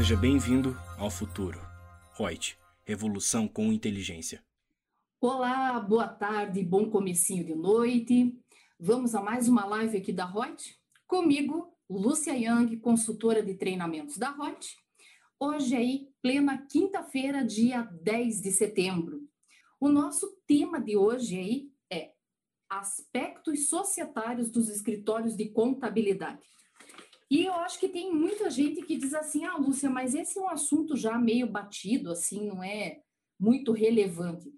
Seja bem-vindo ao futuro. Reut, revolução com inteligência. Olá, boa tarde, bom comecinho de noite. Vamos a mais uma live aqui da Reut. Comigo, Lúcia Young, consultora de treinamentos da Reut. Hoje aí, plena quinta-feira, dia 10 de setembro. O nosso tema de hoje aí é aspectos societários dos escritórios de contabilidade. E eu acho que tem muita gente que diz assim: ah, Lúcia, mas esse é um assunto já meio batido, assim, não é muito relevante.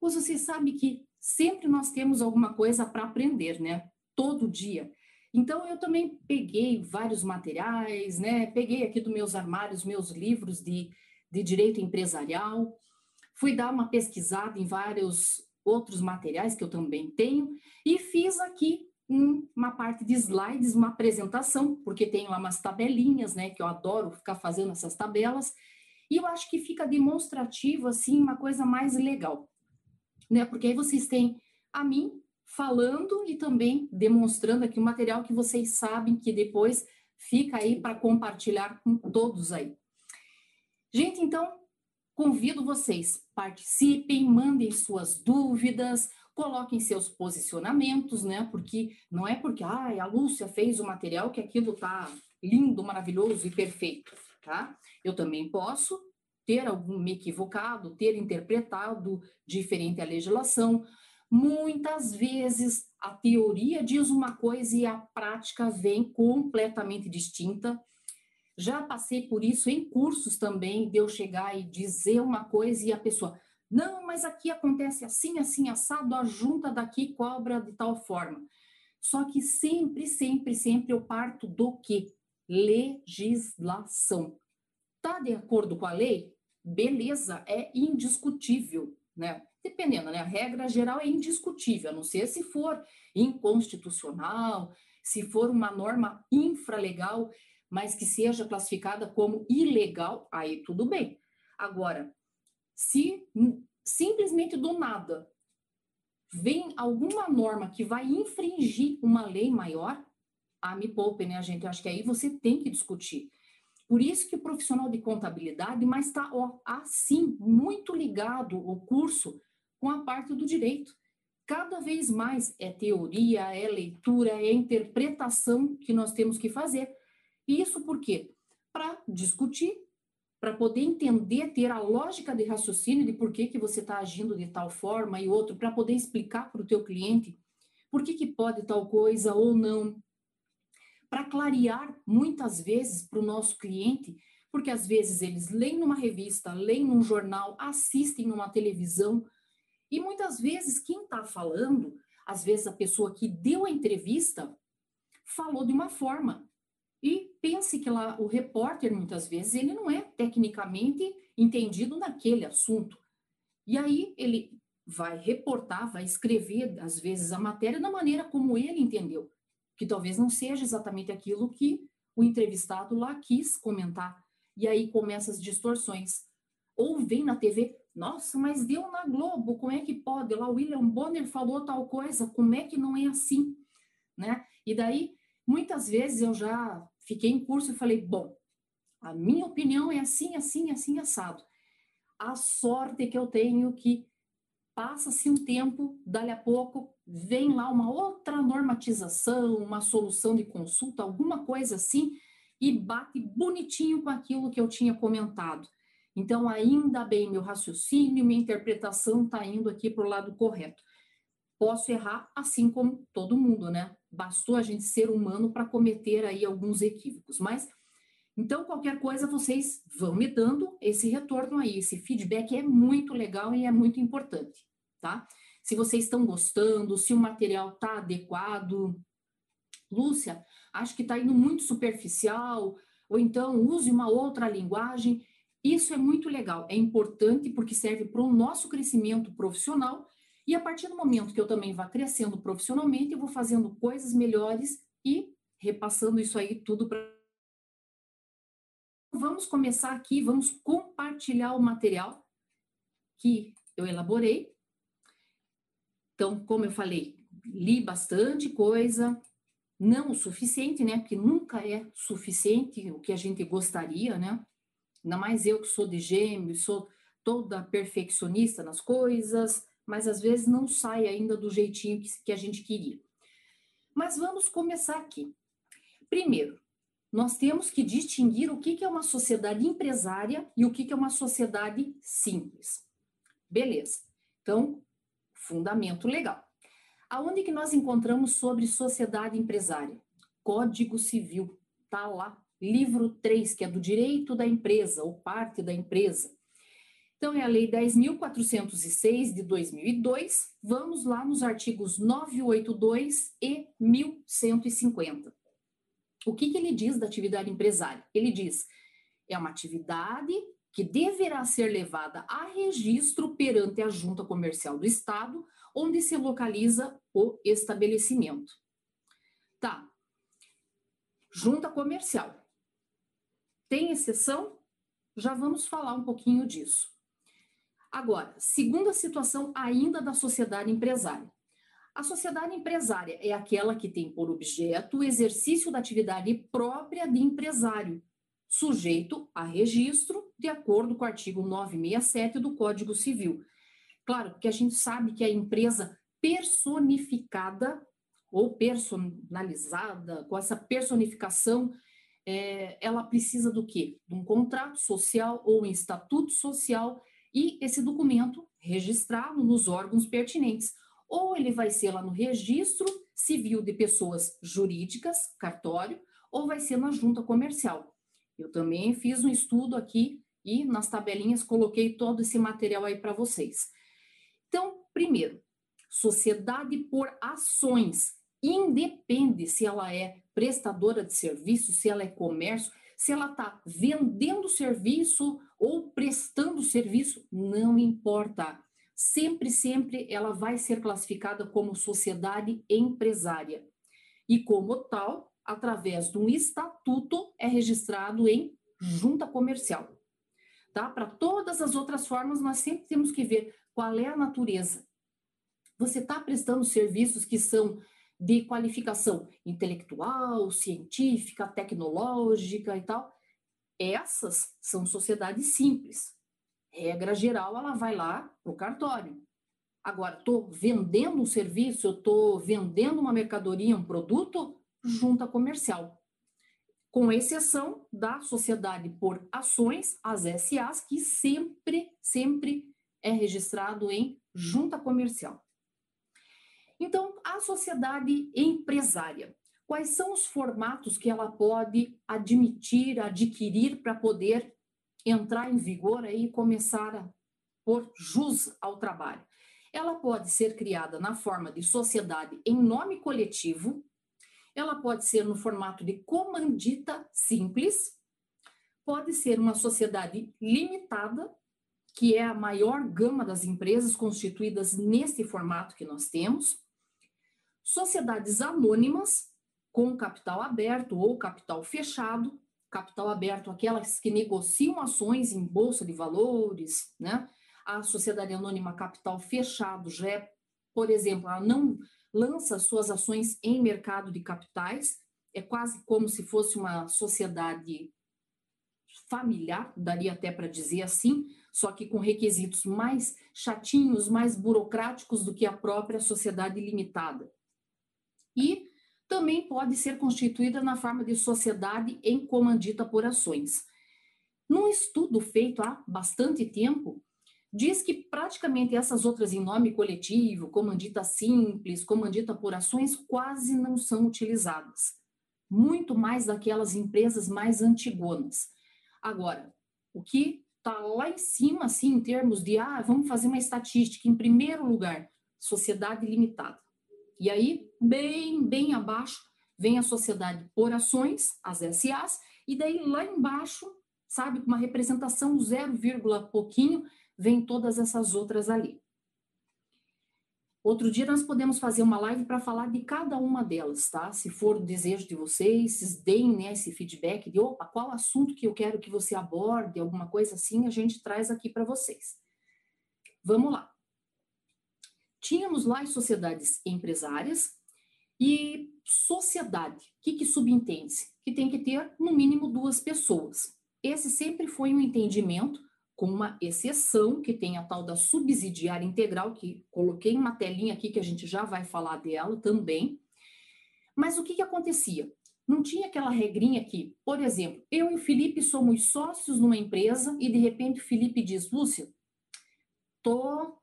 Pois você sabe que sempre nós temos alguma coisa para aprender, né? Todo dia. Então, eu também peguei vários materiais, né? Peguei aqui dos meus armários, meus livros de, de direito empresarial, fui dar uma pesquisada em vários outros materiais que eu também tenho e fiz aqui uma parte de slides, uma apresentação, porque tem lá umas tabelinhas, né, que eu adoro ficar fazendo essas tabelas, e eu acho que fica demonstrativo, assim, uma coisa mais legal, né, porque aí vocês têm a mim falando e também demonstrando aqui o material que vocês sabem que depois fica aí para compartilhar com todos aí. Gente, então, convido vocês, participem, mandem suas dúvidas, coloquem seus posicionamentos, né? Porque não é porque ah, a Lúcia fez o material que aquilo tá lindo, maravilhoso e perfeito, tá? Eu também posso ter algum me equivocado, ter interpretado diferente a legislação. Muitas vezes a teoria diz uma coisa e a prática vem completamente distinta. Já passei por isso em cursos também, de eu chegar e dizer uma coisa e a pessoa, não, mas aqui acontece assim, assim, assado, a junta daqui cobra de tal forma. Só que sempre, sempre, sempre eu parto do que? Legislação. Tá de acordo com a lei? Beleza, é indiscutível, né? Dependendo, né? A regra geral é indiscutível, a não ser se for inconstitucional, se for uma norma infralegal, mas que seja classificada como ilegal, aí tudo bem. Agora, se simplesmente do nada vem alguma norma que vai infringir uma lei maior, ah, me poupe, né, gente? Eu acho que aí você tem que discutir. Por isso que o profissional de contabilidade, mas está assim, muito ligado o curso com a parte do direito. Cada vez mais é teoria, é leitura, é interpretação que nós temos que fazer. E isso por quê? Para discutir para poder entender, ter a lógica de raciocínio de por que, que você está agindo de tal forma e outro, para poder explicar para o teu cliente por que, que pode tal coisa ou não. Para clarear, muitas vezes, para o nosso cliente, porque às vezes eles leem numa revista, leem num jornal, assistem numa televisão, e muitas vezes quem está falando, às vezes a pessoa que deu a entrevista, falou de uma forma, e pense que lá o repórter, muitas vezes, ele não é tecnicamente entendido naquele assunto. E aí ele vai reportar, vai escrever, às vezes, a matéria da maneira como ele entendeu, que talvez não seja exatamente aquilo que o entrevistado lá quis comentar. E aí começam as distorções. Ou vem na TV, nossa, mas deu na Globo, como é que pode? Lá o William Bonner falou tal coisa, como é que não é assim? Né? E daí, muitas vezes eu já fiquei em curso e falei, bom, a minha opinião é assim, assim, assim, assado. A sorte que eu tenho que passa-se um tempo, dali a pouco vem lá uma outra normatização, uma solução de consulta, alguma coisa assim, e bate bonitinho com aquilo que eu tinha comentado. Então, ainda bem, meu raciocínio, minha interpretação está indo aqui para o lado correto. Posso errar assim como todo mundo, né? Bastou a gente ser humano para cometer aí alguns equívocos. Mas, então, qualquer coisa, vocês vão me dando esse retorno aí, esse feedback é muito legal e é muito importante, tá? Se vocês estão gostando, se o material está adequado. Lúcia, acho que está indo muito superficial, ou então use uma outra linguagem. Isso é muito legal, é importante porque serve para o nosso crescimento profissional e a partir do momento que eu também vá crescendo profissionalmente, eu vou fazendo coisas melhores e repassando isso aí tudo para. Vamos começar aqui, vamos compartilhar o material que eu elaborei. Então, como eu falei, li bastante coisa, não o suficiente, né? Porque nunca é suficiente o que a gente gostaria, né? Ainda mais eu que sou de gêmeos, sou toda perfeccionista nas coisas, mas às vezes não sai ainda do jeitinho que, que a gente queria. Mas vamos começar aqui. Primeiro, nós temos que distinguir o que é uma sociedade empresária e o que é uma sociedade simples. Beleza. Então, fundamento legal. Aonde que nós encontramos sobre sociedade empresária? Código Civil, tá lá. Livro 3, que é do direito da empresa, ou parte da empresa. Então, é a Lei 10.406 de 2002. Vamos lá nos artigos 982 e 1150. O que, que ele diz da atividade empresária? Ele diz: é uma atividade que deverá ser levada a registro perante a Junta Comercial do Estado, onde se localiza o estabelecimento. Tá. Junta Comercial. Tem exceção? Já vamos falar um pouquinho disso. Agora, segunda situação ainda da sociedade empresária. A sociedade empresária é aquela que tem por objeto o exercício da atividade própria de empresário, sujeito a registro, de acordo com o artigo 967 do Código Civil. Claro, porque a gente sabe que a empresa personificada ou personalizada, com essa personificação, é, ela precisa do quê? De um contrato social ou um estatuto social e esse documento registrado nos órgãos pertinentes. Ou ele vai ser lá no registro civil de pessoas jurídicas, cartório, ou vai ser na junta comercial. Eu também fiz um estudo aqui e nas tabelinhas coloquei todo esse material aí para vocês. Então, primeiro, sociedade por ações independe se ela é prestadora de serviço, se ela é comércio, se ela está vendendo serviço ou prestando serviço, não importa. Sempre, sempre ela vai ser classificada como sociedade empresária. E como tal, através de um estatuto, é registrado em junta comercial. Tá? Para todas as outras formas, nós sempre temos que ver qual é a natureza. Você está prestando serviços que são de qualificação intelectual, científica, tecnológica e tal. Essas são sociedades simples. Regra geral, ela vai lá para o cartório. Agora, estou vendendo um serviço, estou vendendo uma mercadoria, um produto, junta comercial. Com exceção da sociedade por ações, as SAs, que sempre, sempre é registrado em junta comercial. Então, a sociedade empresária, quais são os formatos que ela pode admitir, adquirir para poder entrar em vigor aí e começar a pôr jus ao trabalho? Ela pode ser criada na forma de sociedade em nome coletivo, ela pode ser no formato de comandita simples, pode ser uma sociedade limitada, que é a maior gama das empresas constituídas nesse formato que nós temos, sociedades anônimas com capital aberto ou capital fechado, capital aberto aquelas que negociam ações em bolsa de valores, né? A sociedade anônima capital fechado já é, por exemplo, ela não lança suas ações em mercado de capitais, é quase como se fosse uma sociedade familiar, daria até para dizer assim, só que com requisitos mais chatinhos, mais burocráticos do que a própria sociedade limitada e também pode ser constituída na forma de sociedade em comandita por ações. Num estudo feito há bastante tempo, diz que praticamente essas outras em nome coletivo, comandita simples, comandita por ações, quase não são utilizadas. Muito mais daquelas empresas mais antigonas. Agora, o que está lá em cima, assim, em termos de, ah, vamos fazer uma estatística, em primeiro lugar, sociedade limitada. E aí, bem, bem abaixo, vem a sociedade por ações, as SAs, e daí lá embaixo, sabe, com uma representação 0, pouquinho, vem todas essas outras ali. Outro dia nós podemos fazer uma live para falar de cada uma delas, tá? Se for o desejo de vocês, vocês deem né, esse feedback de, opa, qual assunto que eu quero que você aborde, alguma coisa assim, a gente traz aqui para vocês. Vamos lá. Tínhamos lá as sociedades empresárias e sociedade. O que, que subentende-se? Que tem que ter, no mínimo, duas pessoas. esse sempre foi um entendimento, com uma exceção, que tem a tal da subsidiária integral, que coloquei uma telinha aqui que a gente já vai falar dela também. Mas o que, que acontecia? Não tinha aquela regrinha que, por exemplo, eu e o Felipe somos sócios numa empresa e de repente o Felipe diz, Lúcia, tô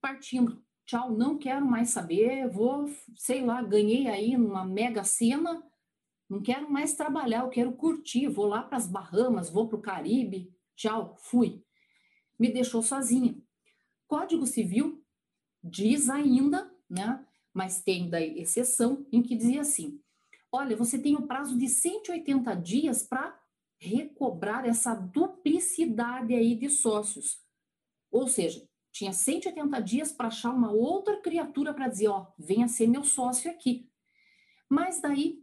partindo, tchau, não quero mais saber, vou, sei lá, ganhei aí numa mega cena, não quero mais trabalhar, eu quero curtir, vou lá para as Bahamas, vou para o Caribe, tchau, fui. Me deixou sozinha. Código Civil diz ainda, né, mas tem da exceção, em que dizia assim, olha, você tem o prazo de 180 dias para recobrar essa duplicidade aí de sócios. Ou seja, tinha 180 dias para achar uma outra criatura para dizer, ó, venha ser meu sócio aqui. Mas daí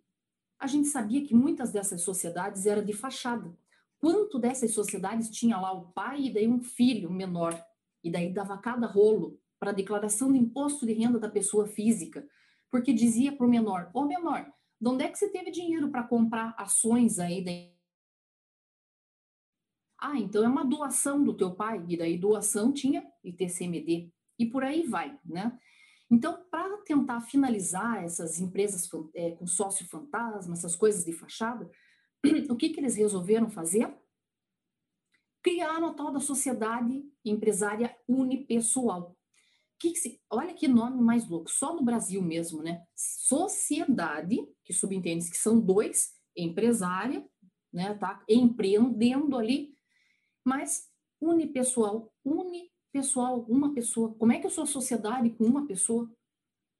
a gente sabia que muitas dessas sociedades eram de fachada. Quanto dessas sociedades tinha lá o pai e daí um filho menor, e daí dava cada rolo para a declaração do imposto de renda da pessoa física, porque dizia para o menor, ô menor, de onde é que você teve dinheiro para comprar ações aí da ah, então é uma doação do teu pai, e daí doação tinha ITCMD, e por aí vai, né? Então, para tentar finalizar essas empresas é, com sócio fantasma, essas coisas de fachada, o que, que eles resolveram fazer? Criaram a tal da sociedade empresária unipessoal. Que que se, olha que nome mais louco, só no Brasil mesmo, né? Sociedade, que subentende que são dois, empresária, né, tá? Empreendendo ali mas unipessoal, unipessoal, uma pessoa. Como é que eu sou sociedade com uma pessoa?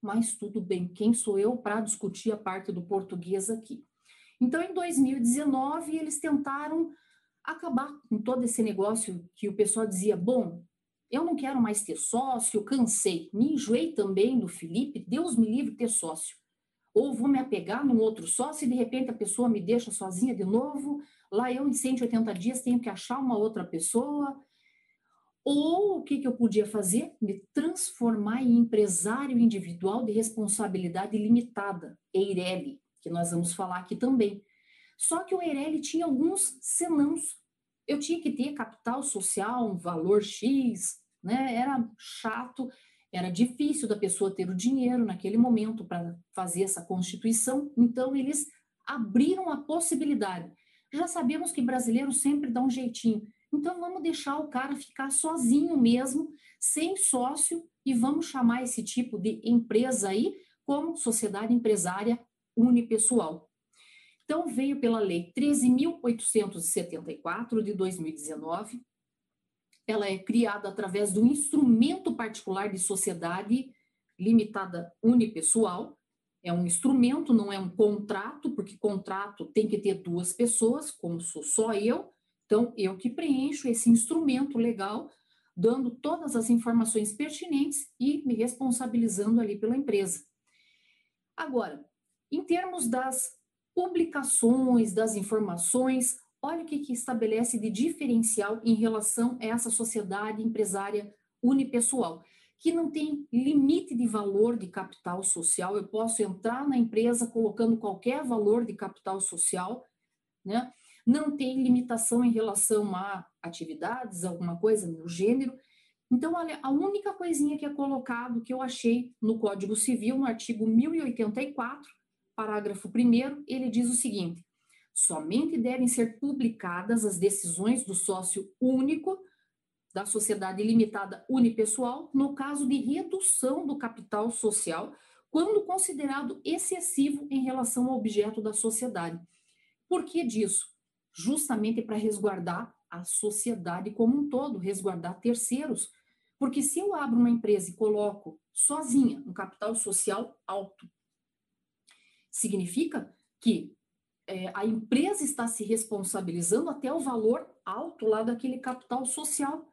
Mas tudo bem, quem sou eu para discutir a parte do português aqui? Então, em 2019, eles tentaram acabar com todo esse negócio que o pessoal dizia: bom, eu não quero mais ter sócio, cansei, me enjoei também do Felipe, Deus me livre ter sócio. Ou vou me apegar num outro sócio e de repente a pessoa me deixa sozinha de novo, Lá eu, em 180 dias, tenho que achar uma outra pessoa. Ou o que, que eu podia fazer? Me transformar em empresário individual de responsabilidade limitada, EIRELI, que nós vamos falar aqui também. Só que o EIRELI tinha alguns senãos. Eu tinha que ter capital social, um valor X, né? Era chato, era difícil da pessoa ter o dinheiro naquele momento para fazer essa constituição. Então, eles abriram a possibilidade já sabemos que brasileiro sempre dá um jeitinho. Então vamos deixar o cara ficar sozinho mesmo, sem sócio, e vamos chamar esse tipo de empresa aí como sociedade empresária unipessoal. Então veio pela lei 13.874 de 2019. Ela é criada através do instrumento particular de sociedade limitada unipessoal, é um instrumento, não é um contrato, porque contrato tem que ter duas pessoas, como sou só eu. Então, eu que preencho esse instrumento legal, dando todas as informações pertinentes e me responsabilizando ali pela empresa. Agora, em termos das publicações, das informações, olha o que, que estabelece de diferencial em relação a essa sociedade empresária unipessoal que não tem limite de valor de capital social. Eu posso entrar na empresa colocando qualquer valor de capital social, né? Não tem limitação em relação a atividades, alguma coisa no gênero. Então, olha, a única coisinha que é colocado que eu achei no Código Civil, no artigo 1084, parágrafo 1 ele diz o seguinte: somente devem ser publicadas as decisões do sócio único da sociedade limitada unipessoal no caso de redução do capital social, quando considerado excessivo em relação ao objeto da sociedade. Por que disso? Justamente para resguardar a sociedade como um todo, resguardar terceiros. Porque se eu abro uma empresa e coloco sozinha um capital social alto, significa que é, a empresa está se responsabilizando até o valor alto lá daquele capital social.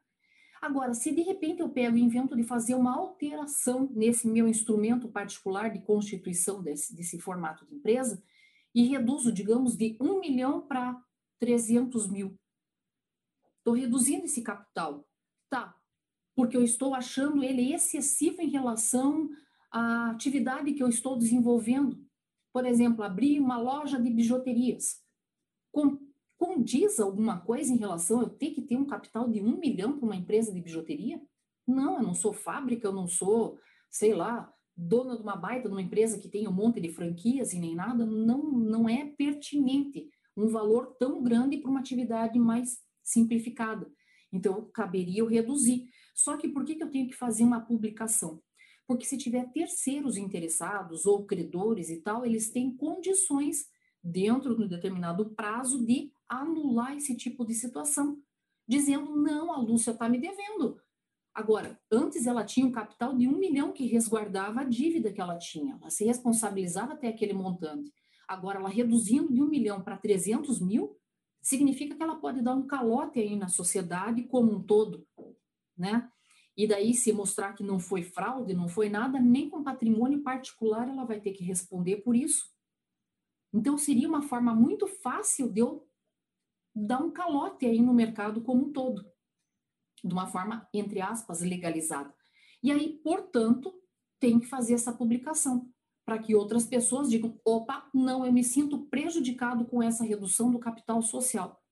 Agora, se de repente eu pego e invento de fazer uma alteração nesse meu instrumento particular de constituição desse, desse formato de empresa e reduzo, digamos, de 1 milhão para 300 mil, estou reduzindo esse capital. Tá, porque eu estou achando ele excessivo em relação à atividade que eu estou desenvolvendo. Por exemplo, abrir uma loja de bijuterias. Condiz alguma coisa em relação a eu ter que ter um capital de um milhão para uma empresa de bijuteria? Não, eu não sou fábrica, eu não sou, sei lá, dona de uma baita de uma empresa que tem um monte de franquias e nem nada. Não, não é pertinente um valor tão grande para uma atividade mais simplificada. Então, caberia eu reduzir. Só que por que, que eu tenho que fazer uma publicação? Porque se tiver terceiros interessados ou credores e tal, eles têm condições, dentro de um determinado prazo, de anular esse tipo de situação, dizendo: não, a Lúcia está me devendo. Agora, antes ela tinha um capital de um milhão que resguardava a dívida que ela tinha, ela se responsabilizava até aquele montante. Agora, ela reduzindo de um milhão para 300 mil, significa que ela pode dar um calote aí na sociedade como um todo, né? E daí, se mostrar que não foi fraude, não foi nada, nem com patrimônio particular ela vai ter que responder por isso. Então, seria uma forma muito fácil de eu dar um calote aí no mercado como um todo, de uma forma, entre aspas, legalizada. E aí, portanto, tem que fazer essa publicação, para que outras pessoas digam: opa, não, eu me sinto prejudicado com essa redução do capital social.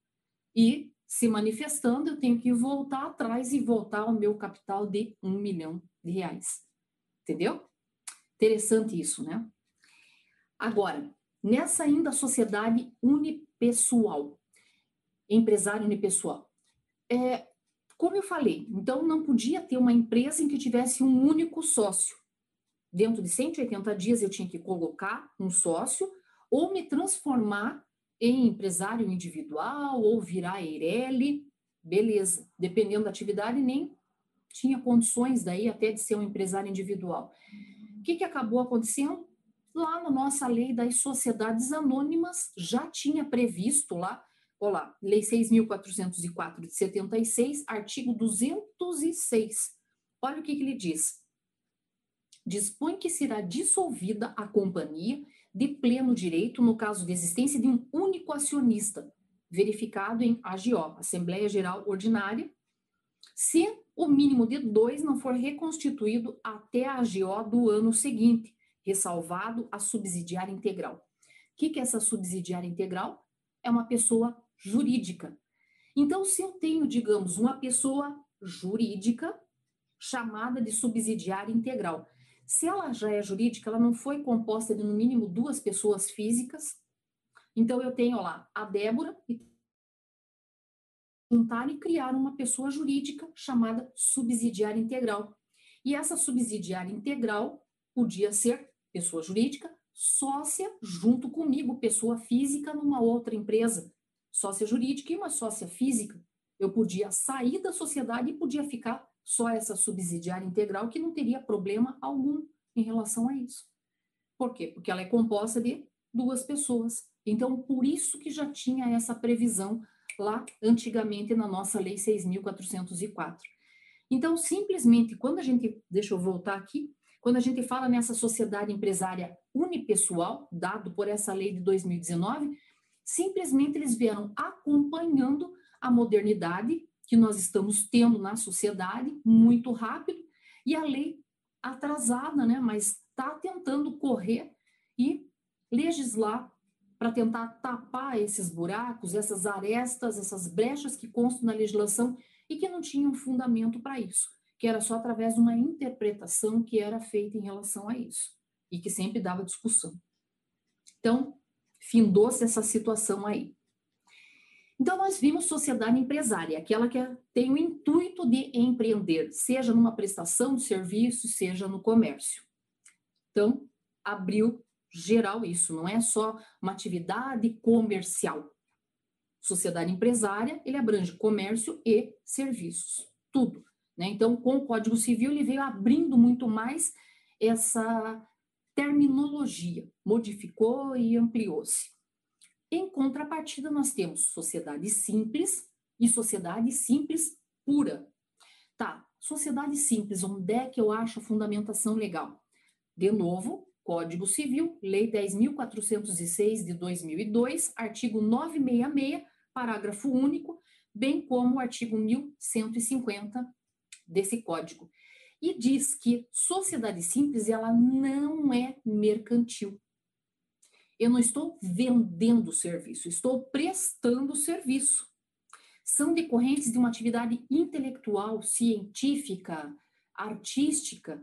E se manifestando, eu tenho que voltar atrás e voltar ao meu capital de um milhão de reais. Entendeu? Interessante isso, né? Agora, nessa ainda sociedade unipessoal, empresário unipessoal, é, como eu falei, então não podia ter uma empresa em que tivesse um único sócio. Dentro de 180 dias eu tinha que colocar um sócio ou me transformar em empresário individual ou virar EIRELI, beleza. Dependendo da atividade, nem tinha condições daí até de ser um empresário individual. O que, que acabou acontecendo? Lá na nossa lei das sociedades anônimas já tinha previsto lá, olá, lei 6.404 de 76, artigo 206. Olha o que, que ele diz. Dispõe que será dissolvida a companhia de pleno direito no caso de existência de um único acionista, verificado em AGO, Assembleia Geral Ordinária, se o mínimo de dois não for reconstituído até a AGO do ano seguinte, ressalvado a subsidiária integral. O que, que é essa subsidiária integral? É uma pessoa jurídica. Então, se eu tenho, digamos, uma pessoa jurídica chamada de subsidiária integral, se ela já é jurídica, ela não foi composta de no mínimo duas pessoas físicas. Então eu tenho lá a Débora e juntar e criar uma pessoa jurídica chamada subsidiária integral. E essa subsidiária integral podia ser pessoa jurídica, sócia junto comigo, pessoa física numa outra empresa, sócia jurídica e uma sócia física. Eu podia sair da sociedade e podia ficar só essa subsidiária integral que não teria problema algum em relação a isso. Por quê? Porque ela é composta de duas pessoas. Então, por isso que já tinha essa previsão lá antigamente na nossa lei 6.404. Então, simplesmente, quando a gente, deixa eu voltar aqui, quando a gente fala nessa sociedade empresária unipessoal, dado por essa lei de 2019, simplesmente eles vieram acompanhando a modernidade que nós estamos tendo na sociedade muito rápido e a lei atrasada, né, mas está tentando correr e legislar para tentar tapar esses buracos, essas arestas, essas brechas que constam na legislação e que não tinham fundamento para isso, que era só através de uma interpretação que era feita em relação a isso e que sempre dava discussão. Então, findou-se essa situação aí. Então, nós vimos sociedade empresária, aquela que tem o intuito de empreender, seja numa prestação de serviço, seja no comércio. Então, abriu geral isso, não é só uma atividade comercial. Sociedade empresária, ele abrange comércio e serviços, tudo. Né? Então, com o Código Civil, ele veio abrindo muito mais essa terminologia, modificou e ampliou-se. Em contrapartida, nós temos sociedade simples e sociedade simples pura. Tá, sociedade simples, onde é que eu acho a fundamentação legal? De novo, Código Civil, Lei 10.406 de 2002, artigo 966, parágrafo único, bem como o artigo 1150 desse código. E diz que sociedade simples, ela não é mercantil eu não estou vendendo serviço, estou prestando serviço. São decorrentes de uma atividade intelectual, científica, artística,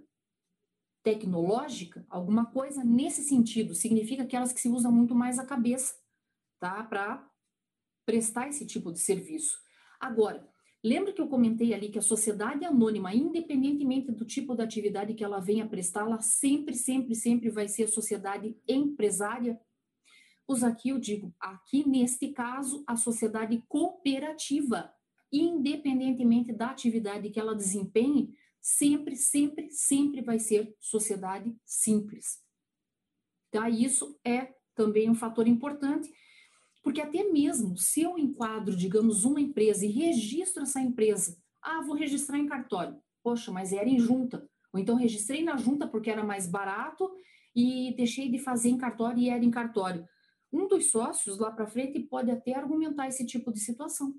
tecnológica, alguma coisa nesse sentido. Significa aquelas que se usa muito mais a cabeça, tá? Para prestar esse tipo de serviço. Agora, lembra que eu comentei ali que a sociedade anônima, independentemente do tipo de atividade que ela venha prestar, ela sempre, sempre, sempre vai ser sociedade empresária? Pois aqui eu digo, aqui neste caso, a sociedade cooperativa, independentemente da atividade que ela desempenhe, sempre, sempre, sempre vai ser sociedade simples. Tá? Isso é também um fator importante, porque até mesmo se eu enquadro, digamos, uma empresa e registro essa empresa, ah, vou registrar em cartório. Poxa, mas era em junta. Ou então registrei na junta porque era mais barato e deixei de fazer em cartório e era em cartório. Um dos sócios lá para frente pode até argumentar esse tipo de situação.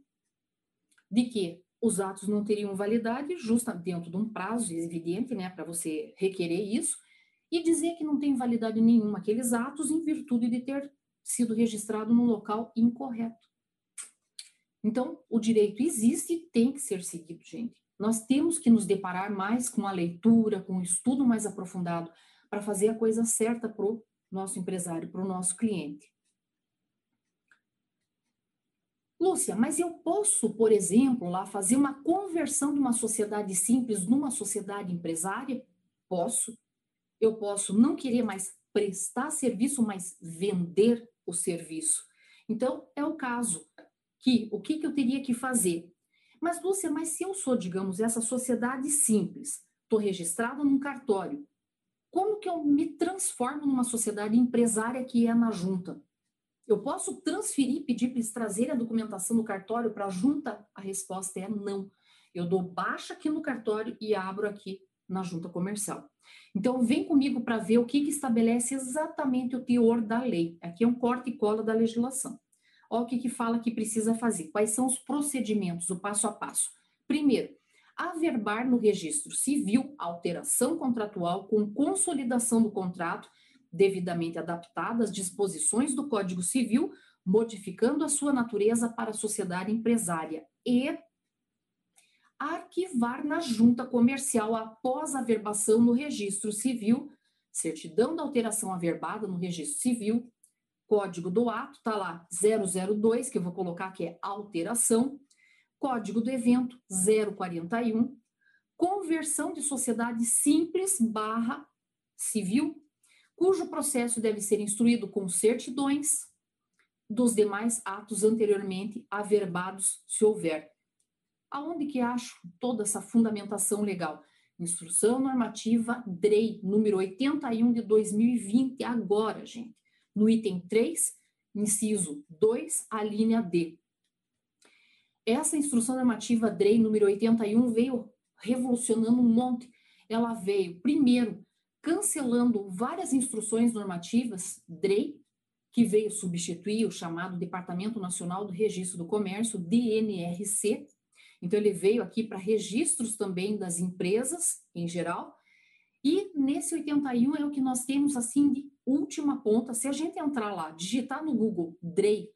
De que os atos não teriam validade, justa dentro de um prazo evidente, né, para você requerer isso, e dizer que não tem validade nenhuma aqueles atos em virtude de ter sido registrado no local incorreto. Então, o direito existe e tem que ser seguido, gente. Nós temos que nos deparar mais com a leitura, com o estudo mais aprofundado, para fazer a coisa certa para o nosso empresário, para o nosso cliente. Lúcia, mas eu posso, por exemplo, lá fazer uma conversão de uma sociedade simples numa sociedade empresária? Posso. Eu posso não querer mais prestar serviço, mas vender o serviço. Então, é o caso que o que, que eu teria que fazer? Mas, Lúcia, mas se eu sou, digamos, essa sociedade simples, estou registrada num cartório, como que eu me transformo numa sociedade empresária que é na junta? Eu posso transferir, pedir para eles trazerem a documentação do cartório para a junta? A resposta é não. Eu dou baixa aqui no cartório e abro aqui na junta comercial. Então, vem comigo para ver o que, que estabelece exatamente o teor da lei. Aqui é um corte e cola da legislação. Olha o que, que fala que precisa fazer. Quais são os procedimentos, o passo a passo. Primeiro, averbar no registro civil alteração contratual com consolidação do contrato devidamente adaptada às disposições do Código Civil, modificando a sua natureza para a sociedade empresária e arquivar na junta comercial após a verbação no registro civil, certidão da alteração averbada no registro civil, código do ato, tá lá 002, que eu vou colocar que é alteração, código do evento 041, conversão de sociedade simples barra civil cujo processo deve ser instruído com certidões dos demais atos anteriormente averbados, se houver. Aonde que acho toda essa fundamentação legal? Instrução Normativa DREI, número 81 de 2020, agora, gente. No item 3, inciso 2, a linha D. Essa instrução normativa DREI número 81 veio revolucionando um monte. Ela veio, primeiro, cancelando várias instruções normativas, DREI, que veio substituir o chamado Departamento Nacional do Registro do Comércio, DNRC. Então, ele veio aqui para registros também das empresas em geral. E nesse 81 é o que nós temos assim de última ponta. Se a gente entrar lá, digitar no Google DREI,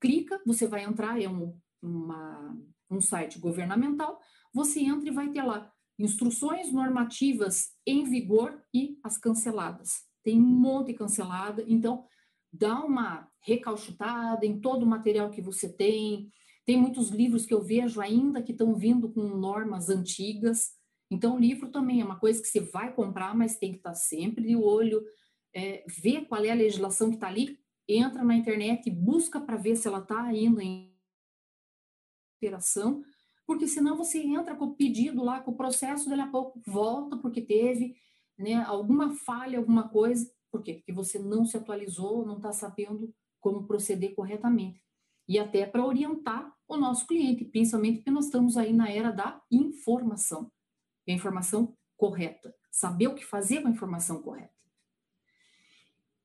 clica, você vai entrar, é um, uma, um site governamental, você entra e vai ter lá instruções normativas em vigor e as canceladas. Tem um monte cancelada, então dá uma recalchutada em todo o material que você tem. Tem muitos livros que eu vejo ainda que estão vindo com normas antigas. Então, o livro também é uma coisa que você vai comprar, mas tem que estar sempre de olho, é, ver qual é a legislação que está ali, entra na internet e busca para ver se ela está ainda em operação, porque senão você entra com o pedido lá, com o processo, daqui a pouco volta porque teve né, alguma falha, alguma coisa. Por quê? Porque você não se atualizou, não está sabendo como proceder corretamente. E até para orientar o nosso cliente, principalmente porque nós estamos aí na era da informação. E a informação correta. Saber o que fazer com a informação correta.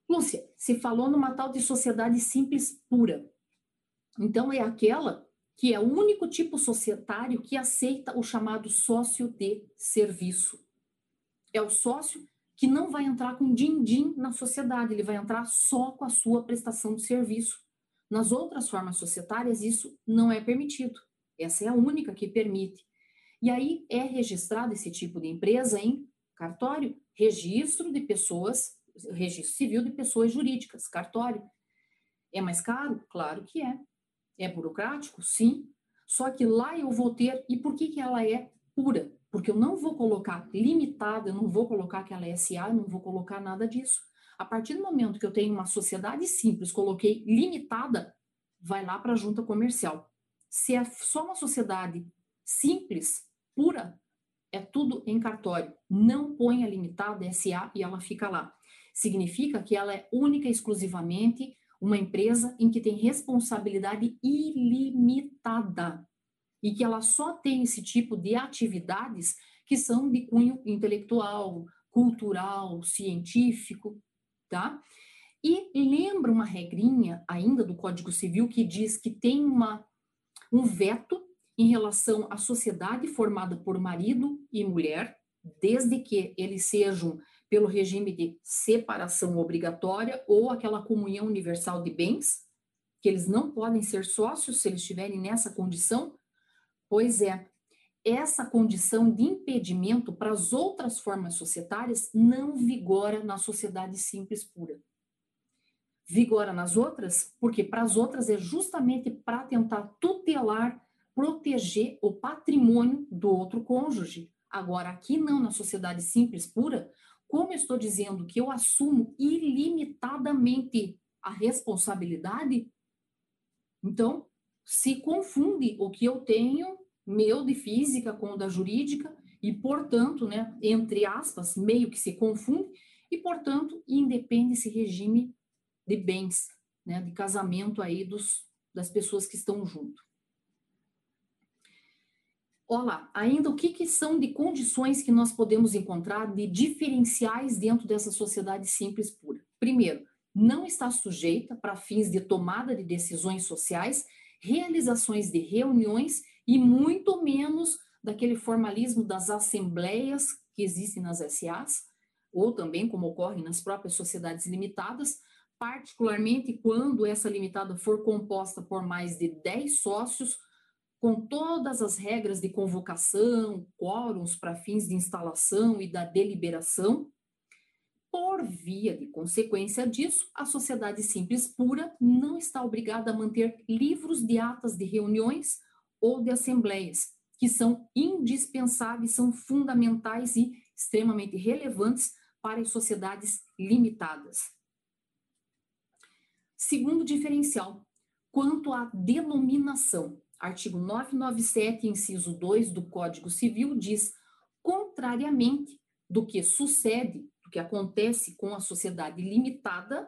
Lúcia, se falou numa tal de sociedade simples pura. Então, é aquela que é o único tipo societário que aceita o chamado sócio de serviço. É o sócio que não vai entrar com din-din na sociedade, ele vai entrar só com a sua prestação de serviço. Nas outras formas societárias, isso não é permitido. Essa é a única que permite. E aí é registrado esse tipo de empresa em cartório, registro de pessoas, registro civil de pessoas jurídicas, cartório. É mais caro? Claro que é. É burocrático? Sim. Só que lá eu vou ter, e por que, que ela é pura? Porque eu não vou colocar limitada, eu não vou colocar que ela é SA, eu não vou colocar nada disso. A partir do momento que eu tenho uma sociedade simples, coloquei limitada, vai lá para a junta comercial. Se é só uma sociedade simples, pura, é tudo em cartório. Não põe a limitada SA e ela fica lá. Significa que ela é única e exclusivamente uma empresa em que tem responsabilidade ilimitada e que ela só tem esse tipo de atividades que são de cunho intelectual, cultural, científico, tá? E lembra uma regrinha ainda do Código Civil que diz que tem uma, um veto em relação à sociedade formada por marido e mulher, desde que eles sejam pelo regime de separação obrigatória ou aquela comunhão universal de bens, que eles não podem ser sócios se eles estiverem nessa condição, Pois é, essa condição de impedimento para as outras formas societárias não vigora na sociedade simples pura. Vigora nas outras, porque para as outras é justamente para tentar tutelar, proteger o patrimônio do outro cônjuge. Agora, aqui não, na sociedade simples pura, como eu estou dizendo que eu assumo ilimitadamente a responsabilidade, então se confunde o que eu tenho meu de física com o da jurídica e, portanto, né, entre aspas, meio que se confunde e, portanto, independe esse regime de bens, né, de casamento aí dos, das pessoas que estão junto. Olá, ainda o que, que são de condições que nós podemos encontrar de diferenciais dentro dessa sociedade simples pura? Primeiro, não está sujeita para fins de tomada de decisões sociais, realizações de reuniões e muito menos daquele formalismo das assembleias que existem nas SAs, ou também como ocorre nas próprias sociedades limitadas, particularmente quando essa limitada for composta por mais de 10 sócios, com todas as regras de convocação, quórums para fins de instalação e da deliberação. Por via de consequência disso, a sociedade simples pura não está obrigada a manter livros de atas de reuniões ou de assembleias, que são indispensáveis, são fundamentais e extremamente relevantes para as sociedades limitadas. Segundo diferencial, quanto à denominação, artigo 997, inciso 2 do Código Civil diz, contrariamente do que sucede, que acontece com a sociedade limitada,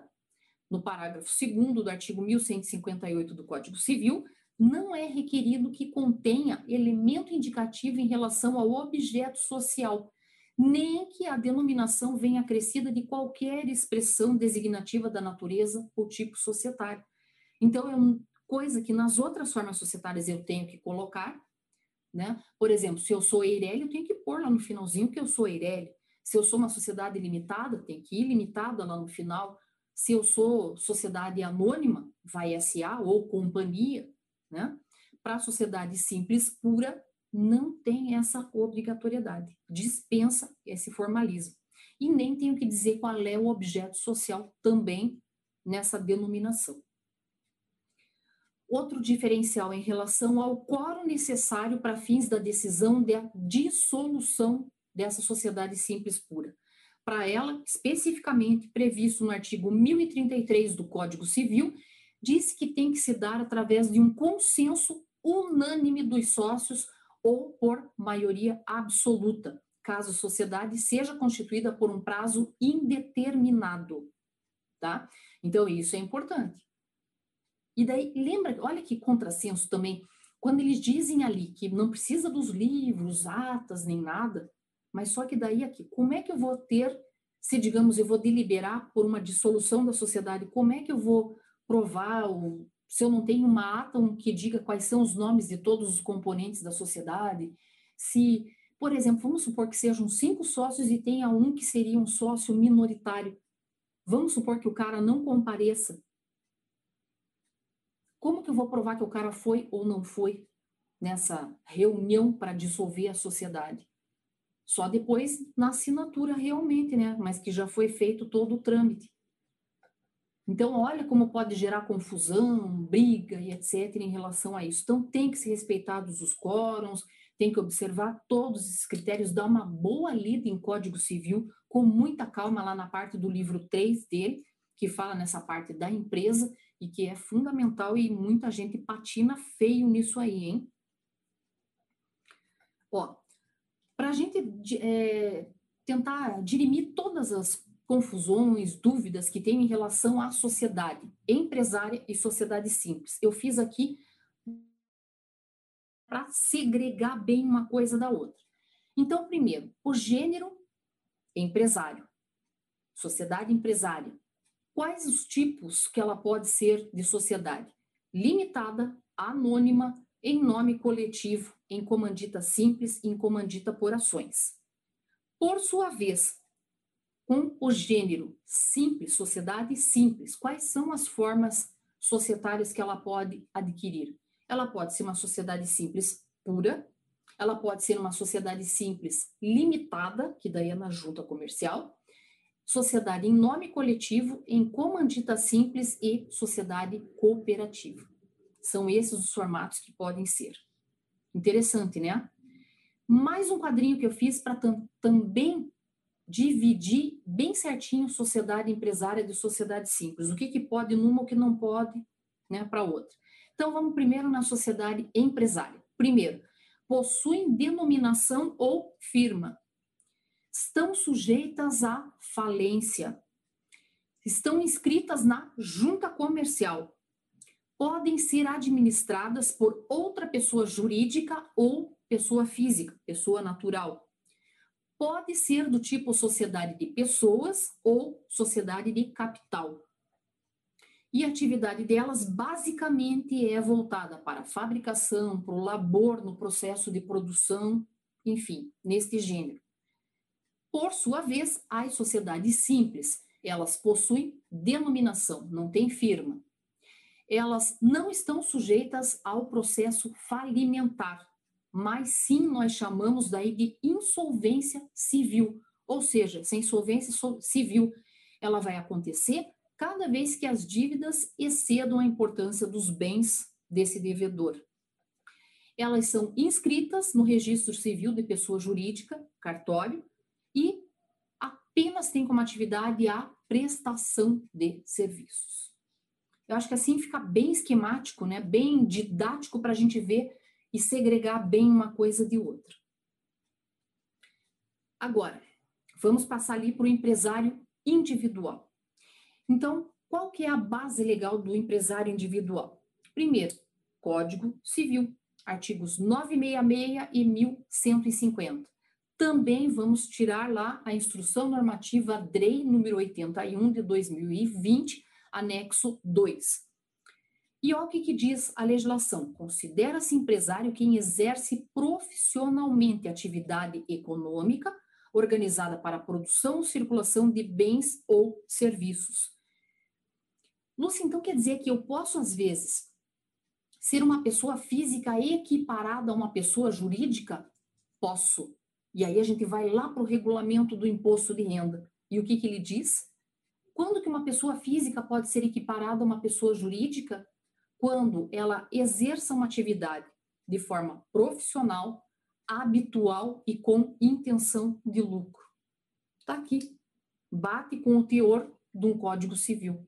no parágrafo 2 do artigo 1158 do Código Civil, não é requerido que contenha elemento indicativo em relação ao objeto social, nem que a denominação venha acrescida de qualquer expressão designativa da natureza ou tipo societário. Então, é uma coisa que nas outras formas societárias eu tenho que colocar, né? Por exemplo, se eu sou Eireli, eu tenho que pôr lá no finalzinho que eu sou Eireli. Se eu sou uma sociedade limitada, tem que ir limitada lá no final. Se eu sou sociedade anônima, vai SA ou companhia, né? Para a sociedade simples pura, não tem essa obrigatoriedade, dispensa esse formalismo. E nem tenho que dizer qual é o objeto social também nessa denominação. Outro diferencial em relação ao quórum necessário para fins da decisão de dissolução dessa sociedade simples pura. Para ela, especificamente previsto no artigo 1033 do Código Civil, diz que tem que se dar através de um consenso unânime dos sócios ou por maioria absoluta, caso a sociedade seja constituída por um prazo indeterminado, tá? Então, isso é importante. E daí, lembra, olha que contrassenso também, quando eles dizem ali que não precisa dos livros, atas, nem nada, mas só que daí aqui, como é que eu vou ter, se digamos, eu vou deliberar por uma dissolução da sociedade, como é que eu vou provar, ou, se eu não tenho uma ata que diga quais são os nomes de todos os componentes da sociedade, se Por exemplo, vamos supor que sejam cinco sócios e tenha um que seria um sócio minoritário. Vamos supor que o cara não compareça. Como que eu vou provar que o cara foi ou não foi nessa reunião para dissolver a sociedade? Só depois na assinatura realmente, né? Mas que já foi feito todo o trâmite. Então, olha como pode gerar confusão, briga e etc. em relação a isso. Então, tem que ser respeitados os quórums, tem que observar todos esses critérios, dar uma boa lida em Código Civil, com muita calma lá na parte do livro 3 dele, que fala nessa parte da empresa e que é fundamental e muita gente patina feio nisso aí, hein? Ó, para a gente é, tentar dirimir todas as confusões, dúvidas que tem em relação à sociedade empresária e sociedade simples. Eu fiz aqui para segregar bem uma coisa da outra. Então, primeiro, o gênero empresário, sociedade empresária. Quais os tipos que ela pode ser de sociedade? Limitada, anônima, em nome coletivo, em comandita simples, em comandita por ações. Por sua vez, com o gênero simples, sociedade simples, quais são as formas societárias que ela pode adquirir? Ela pode ser uma sociedade simples pura, ela pode ser uma sociedade simples limitada, que daí é na junta comercial, sociedade em nome coletivo, em comandita simples e sociedade cooperativa. São esses os formatos que podem ser. Interessante, né? Mais um quadrinho que eu fiz para tam também dividir bem certinho sociedade empresária de sociedade simples. O que, que pode numa, o que não pode né, para outra. Então, vamos primeiro na sociedade empresária. Primeiro, possuem denominação ou firma. Estão sujeitas à falência. Estão inscritas na junta comercial. Podem ser administradas por outra pessoa jurídica ou pessoa física, pessoa natural pode ser do tipo sociedade de pessoas ou sociedade de capital. E a atividade delas basicamente é voltada para a fabricação, para o labor no processo de produção, enfim, neste gênero. Por sua vez, as sociedades simples, elas possuem denominação, não tem firma. Elas não estão sujeitas ao processo falimentar, mas sim nós chamamos daí de insolvência civil, ou seja, essa insolvência civil, ela vai acontecer cada vez que as dívidas excedam a importância dos bens desse devedor. Elas são inscritas no registro civil de pessoa jurídica, cartório, e apenas têm como atividade a prestação de serviços. Eu acho que assim fica bem esquemático, né? bem didático para a gente ver e segregar bem uma coisa de outra. Agora, vamos passar ali para o empresário individual. Então, qual que é a base legal do empresário individual? Primeiro, Código Civil, artigos 966 e 1150. Também vamos tirar lá a instrução normativa DREI número 81 de 2020, anexo 2. E olha o que, que diz a legislação: considera-se empresário quem exerce profissionalmente atividade econômica organizada para a produção ou circulação de bens ou serviços. Lúcia, então quer dizer que eu posso, às vezes, ser uma pessoa física equiparada a uma pessoa jurídica? Posso. E aí a gente vai lá para o regulamento do imposto de renda. E o que, que ele diz? Quando que uma pessoa física pode ser equiparada a uma pessoa jurídica? quando ela exerça uma atividade de forma profissional, habitual e com intenção de lucro. Está aqui. Bate com o teor de um Código Civil.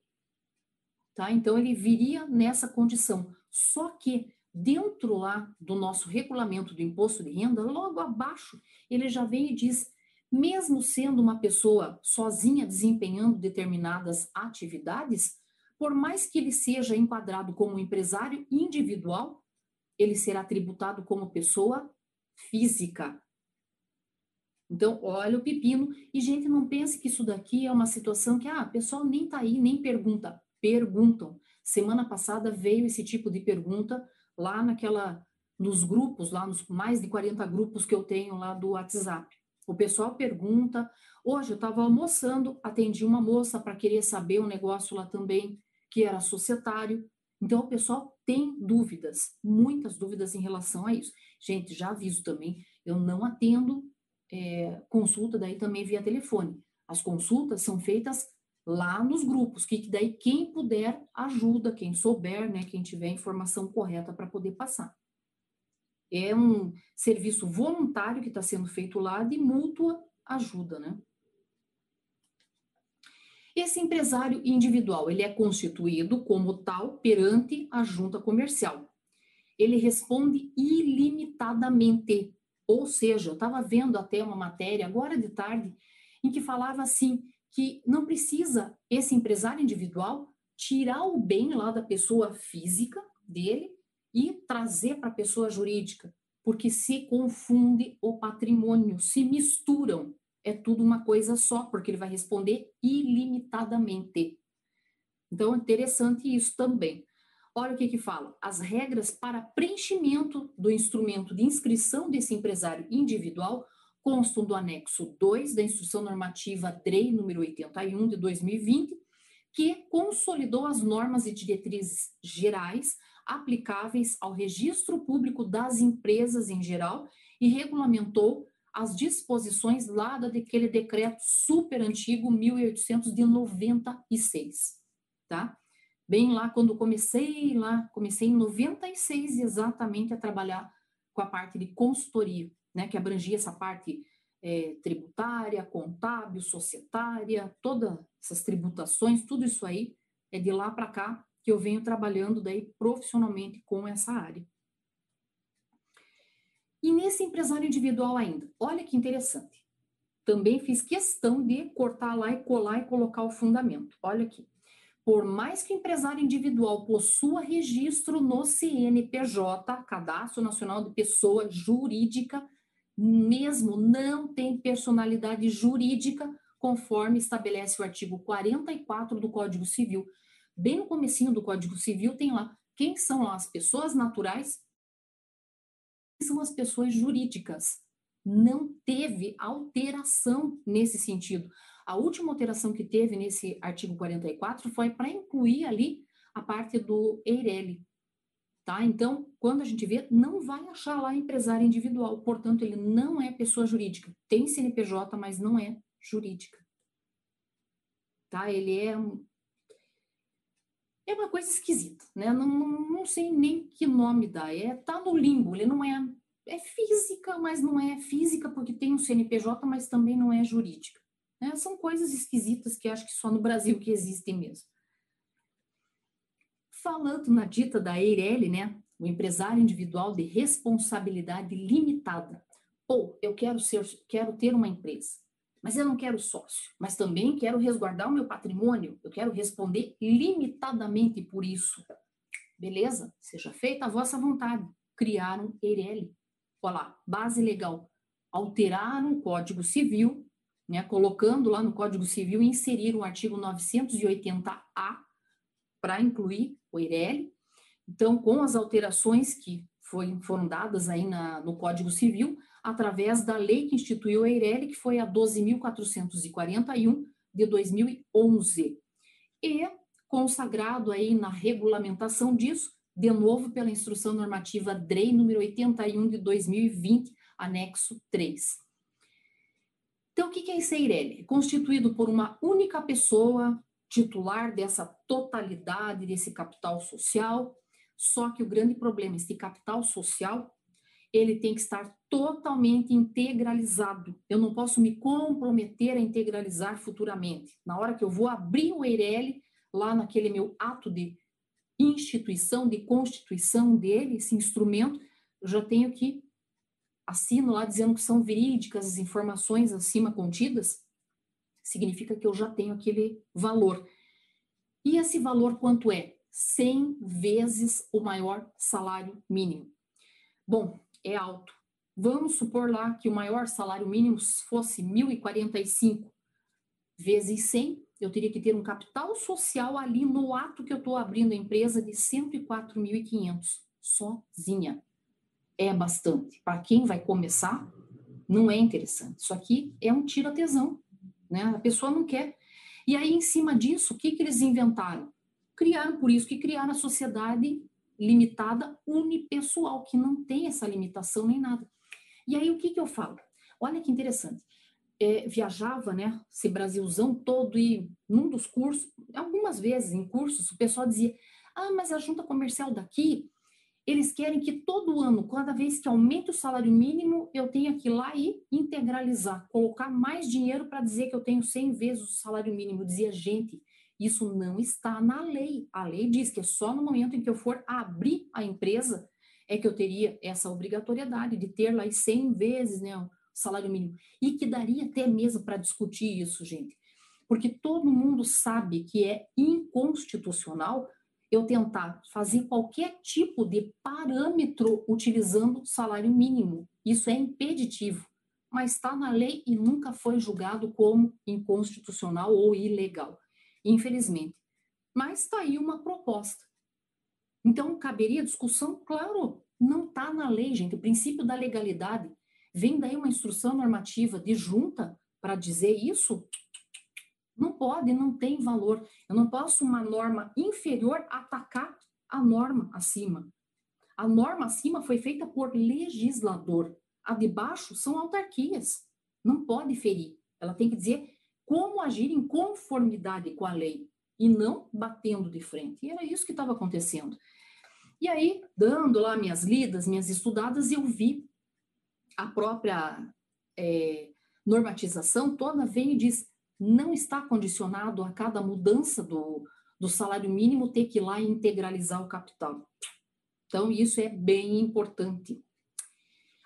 Tá? Então, ele viria nessa condição. Só que dentro lá do nosso regulamento do imposto de renda, logo abaixo, ele já vem e diz: mesmo sendo uma pessoa sozinha desempenhando determinadas atividades, por mais que ele seja enquadrado como empresário individual, ele será tributado como pessoa física. Então, olha o pepino. E, gente, não pense que isso daqui é uma situação que, ah, o pessoal nem tá aí, nem pergunta. Perguntam. Semana passada veio esse tipo de pergunta lá naquela nos grupos, lá nos mais de 40 grupos que eu tenho lá do WhatsApp. O pessoal pergunta. Hoje eu estava almoçando, atendi uma moça para querer saber um negócio lá também, que era societário. Então, o pessoal tem dúvidas, muitas dúvidas em relação a isso. Gente, já aviso também, eu não atendo é, consulta daí também via telefone. As consultas são feitas lá nos grupos, que daí quem puder ajuda, quem souber, né, quem tiver a informação correta para poder passar. É um serviço voluntário que está sendo feito lá de mútua ajuda, né? Esse empresário individual, ele é constituído como tal perante a junta comercial. Ele responde ilimitadamente, ou seja, eu estava vendo até uma matéria agora de tarde em que falava assim que não precisa esse empresário individual tirar o bem lá da pessoa física dele e trazer para a pessoa jurídica, porque se confunde o patrimônio, se misturam. É tudo uma coisa só, porque ele vai responder ilimitadamente. Então, é interessante isso também. Olha o que que fala. As regras para preenchimento do instrumento de inscrição desse empresário individual constam do anexo 2 da Instrução Normativa DREI número 81 de 2020, que consolidou as normas e diretrizes gerais aplicáveis ao registro público das empresas em geral e regulamentou as disposições lá daquele decreto super antigo 1896, tá? Bem lá quando comecei lá, comecei em 96 exatamente a trabalhar com a parte de consultoria, né, que abrangia essa parte é, tributária, contábil, societária, todas essas tributações, tudo isso aí é de lá para cá que eu venho trabalhando daí profissionalmente com essa área. E nesse empresário individual ainda, olha que interessante. Também fiz questão de cortar lá e colar e colocar o fundamento. Olha aqui. Por mais que o empresário individual possua registro no CNPJ, Cadastro Nacional de Pessoa Jurídica, mesmo não tem personalidade jurídica, conforme estabelece o artigo 44 do Código Civil, bem no comecinho do Código Civil tem lá quem são as pessoas naturais quem são as pessoas jurídicas. Não teve alteração nesse sentido. A última alteração que teve nesse artigo 44 foi para incluir ali a parte do EIRELI, tá? Então, quando a gente vê, não vai achar lá empresário individual, portanto, ele não é pessoa jurídica. Tem CNPJ, mas não é jurídica. Tá? Ele é é uma coisa esquisita, né? Não, não, não sei nem que nome dá. É tá no limbo. Ele não é é física, mas não é física porque tem um CNPJ, mas também não é jurídica. Né? São coisas esquisitas que acho que só no Brasil que existem mesmo. Falando na dita da Eireli, né? O empresário individual de responsabilidade limitada. Ou eu quero ser, quero ter uma empresa mas eu não quero sócio, mas também quero resguardar o meu patrimônio, eu quero responder limitadamente por isso. Beleza? Seja feita a vossa vontade. Criaram EIRELI. Olha lá, base legal. Alteraram o Código Civil, né, colocando lá no Código Civil, inseriram o artigo 980-A para incluir o EIRELI. Então, com as alterações que foi, foram dadas aí na, no Código Civil, através da lei que instituiu a EIRELI, que foi a 12.441 de 2011. E consagrado aí na regulamentação disso, de novo pela Instrução Normativa DREI número 81 de 2020, anexo 3. Então, o que é esse EIRELI? Constituído por uma única pessoa titular dessa totalidade desse capital social, só que o grande problema, esse capital social, ele tem que estar totalmente integralizado. Eu não posso me comprometer a integralizar futuramente. Na hora que eu vou abrir o EIRELI, lá naquele meu ato de instituição, de constituição dele, esse instrumento, eu já tenho que assino lá dizendo que são verídicas as informações acima contidas, significa que eu já tenho aquele valor. E esse valor quanto é? 100 vezes o maior salário mínimo. Bom, é alto. Vamos supor lá que o maior salário mínimo fosse 1.045 vezes 100, eu teria que ter um capital social ali no ato que eu estou abrindo a empresa de 104.500, sozinha. é bastante. Para quem vai começar, não é interessante. Isso aqui é um tiro a tesão, né? A pessoa não quer. E aí, em cima disso, o que, que eles inventaram? Criaram, por isso que criaram a sociedade limitada unipessoal, que não tem essa limitação nem nada. E aí, o que, que eu falo? Olha que interessante. É, viajava, né, esse Brasilzão todo e num dos cursos, algumas vezes em cursos, o pessoal dizia, ah, mas a junta comercial daqui eles querem que todo ano, cada vez que aumenta o salário mínimo, eu tenha que ir lá e integralizar, colocar mais dinheiro para dizer que eu tenho 100 vezes o salário mínimo. Dizia, gente, isso não está na lei. A lei diz que é só no momento em que eu for abrir a empresa é que eu teria essa obrigatoriedade de ter lá 100 vezes né, o salário mínimo. E que daria até mesmo para discutir isso, gente. Porque todo mundo sabe que é inconstitucional eu tentar fazer qualquer tipo de parâmetro utilizando salário mínimo. Isso é impeditivo, mas está na lei e nunca foi julgado como inconstitucional ou ilegal, infelizmente. Mas está aí uma proposta. Então, caberia discussão? Claro, não está na lei, gente. O princípio da legalidade. Vem daí uma instrução normativa de junta para dizer isso? Não pode, não tem valor. Eu não posso uma norma inferior atacar a norma acima. A norma acima foi feita por legislador. A de baixo são autarquias. Não pode ferir. Ela tem que dizer como agir em conformidade com a lei e não batendo de frente. E era isso que estava acontecendo. E aí, dando lá minhas lidas, minhas estudadas, eu vi a própria é, normatização toda vem e diz não está condicionado a cada mudança do, do salário mínimo ter que ir lá e integralizar o capital. Então, isso é bem importante.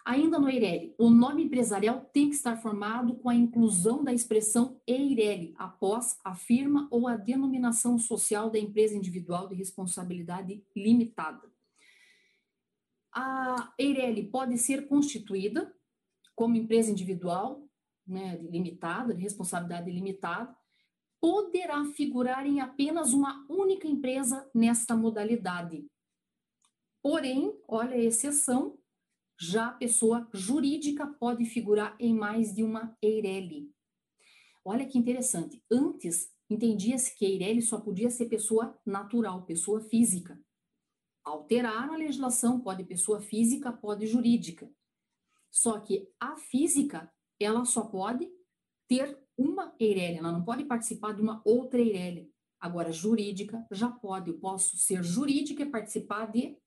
Ainda no EIRELI, o nome empresarial tem que estar formado com a inclusão da expressão EIRELI após a firma ou a denominação social da empresa individual de responsabilidade limitada. A EIRELI pode ser constituída como empresa individual né, limitada, de responsabilidade limitada, poderá figurar em apenas uma única empresa nesta modalidade. Porém, olha a exceção, já a pessoa jurídica pode figurar em mais de uma EIRELI. Olha que interessante. Antes, entendia-se que EIRELI só podia ser pessoa natural, pessoa física. Alteraram a legislação, pode pessoa física, pode jurídica. Só que a física ela só pode ter uma EIRELI, ela não pode participar de uma outra EIRELI. Agora, jurídica já pode, eu posso ser jurídica e participar de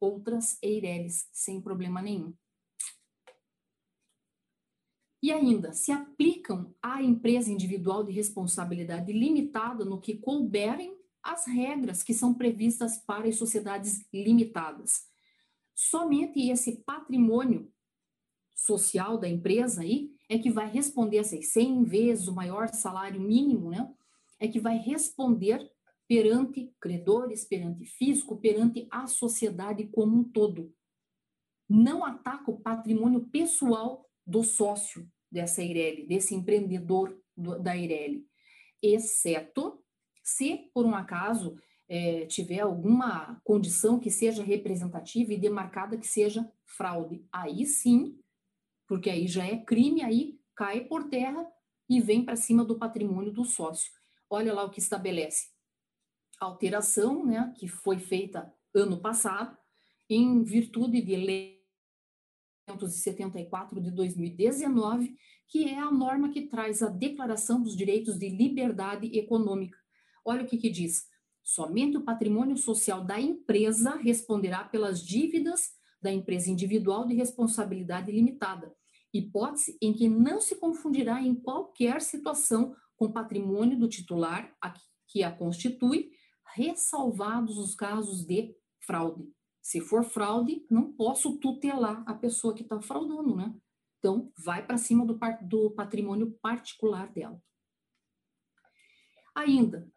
outras EIRELIs sem problema nenhum. E ainda, se aplicam à empresa individual de responsabilidade limitada no que couberem as regras que são previstas para as sociedades limitadas. Somente esse patrimônio social da empresa aí é que vai responder essas 100 vezes o maior salário mínimo, né? É que vai responder perante credores, perante fisco, perante a sociedade como um todo. Não ataca o patrimônio pessoal do sócio dessa Eireli, desse empreendedor do, da Eireli, exceto se, por um acaso, é, tiver alguma condição que seja representativa e demarcada que seja fraude. Aí sim, porque aí já é crime, aí cai por terra e vem para cima do patrimônio do sócio. Olha lá o que estabelece. Alteração, né, que foi feita ano passado, em virtude de lei 274 de 2019, que é a norma que traz a Declaração dos Direitos de Liberdade Econômica. Olha o que, que diz. Somente o patrimônio social da empresa responderá pelas dívidas da empresa individual de responsabilidade limitada, hipótese em que não se confundirá em qualquer situação com patrimônio do titular que a constitui, ressalvados os casos de fraude. Se for fraude, não posso tutelar a pessoa que está fraudando, né? Então, vai para cima do, do patrimônio particular dela. Ainda,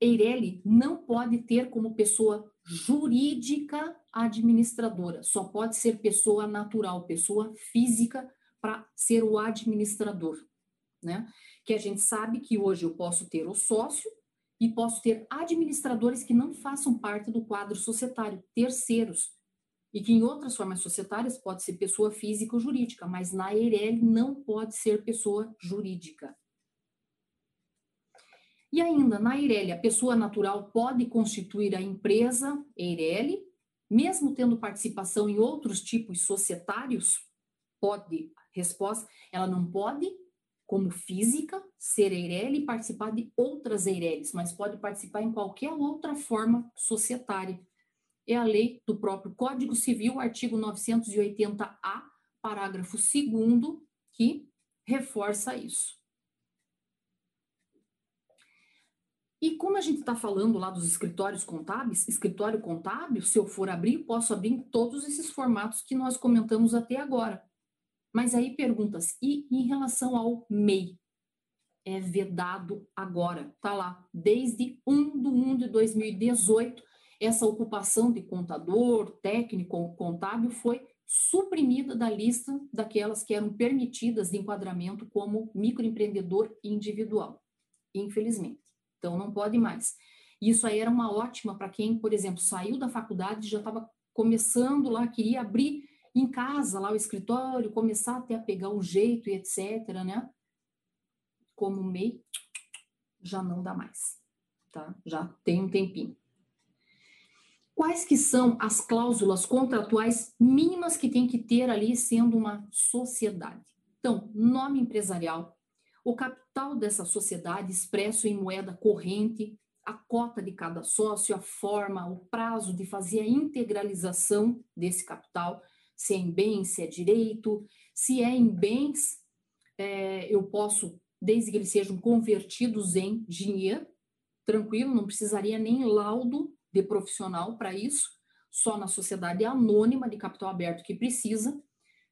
Eireli não pode ter como pessoa jurídica administradora, só pode ser pessoa natural, pessoa física para ser o administrador, né? Que a gente sabe que hoje eu posso ter o sócio e posso ter administradores que não façam parte do quadro societário, terceiros, e que em outras formas societárias pode ser pessoa física ou jurídica, mas na EIRELI não pode ser pessoa jurídica. E ainda, na EIRELI, a pessoa natural pode constituir a empresa EIRELI, mesmo tendo participação em outros tipos societários? Pode. Resposta, ela não pode, como física, ser EIRELI e participar de outras EIRELIs, mas pode participar em qualquer outra forma societária é a lei do próprio Código Civil, artigo 980-A, parágrafo 2 que reforça isso. E como a gente está falando lá dos escritórios contábeis, escritório contábil, se eu for abrir, posso abrir em todos esses formatos que nós comentamos até agora. Mas aí perguntas, e em relação ao MEI? É vedado agora, tá lá, desde 1 de 1 de 2018, essa ocupação de contador, técnico, contábil foi suprimida da lista daquelas que eram permitidas de enquadramento como microempreendedor individual, infelizmente. Então, não pode mais. Isso aí era uma ótima para quem, por exemplo, saiu da faculdade já estava começando lá, queria abrir em casa lá o escritório, começar até a pegar o jeito e etc, né? Como MEI, já não dá mais, tá? Já tem um tempinho. Quais que são as cláusulas contratuais mínimas que tem que ter ali sendo uma sociedade? Então, nome empresarial, o capital dessa sociedade expresso em moeda corrente, a cota de cada sócio, a forma, o prazo de fazer a integralização desse capital, se é em bens, se é direito, se é em bens, é, eu posso, desde que eles sejam convertidos em dinheiro, tranquilo, não precisaria nem laudo de profissional para isso, só na sociedade anônima de capital aberto que precisa,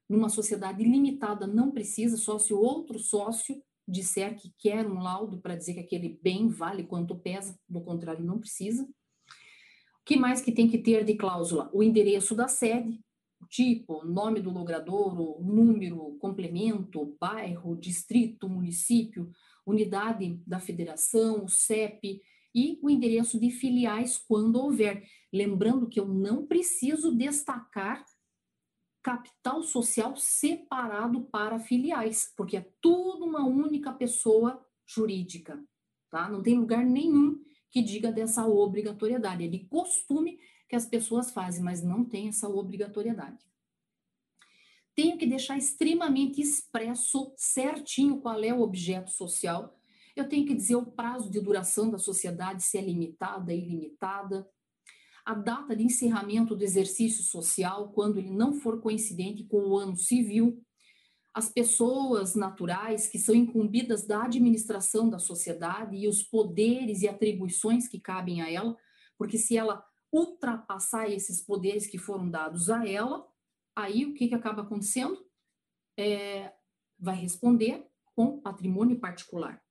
numa sociedade limitada não precisa, só se outro sócio disser que quer um laudo para dizer que aquele bem vale quanto pesa, do contrário não precisa. O que mais que tem que ter de cláusula? O endereço da sede, tipo, nome do logrador, o número, complemento, bairro, distrito, município, unidade da federação, o CEP, e o endereço de filiais quando houver. Lembrando que eu não preciso destacar capital social separado para filiais, porque é tudo uma única pessoa jurídica, tá? Não tem lugar nenhum que diga dessa obrigatoriedade. É de costume que as pessoas fazem, mas não tem essa obrigatoriedade. Tenho que deixar extremamente expresso certinho qual é o objeto social. Eu tenho que dizer o prazo de duração da sociedade, se é limitada, ilimitada, a data de encerramento do exercício social, quando ele não for coincidente com o ano civil, as pessoas naturais que são incumbidas da administração da sociedade e os poderes e atribuições que cabem a ela, porque se ela ultrapassar esses poderes que foram dados a ela, aí o que, que acaba acontecendo? É, vai responder com patrimônio particular.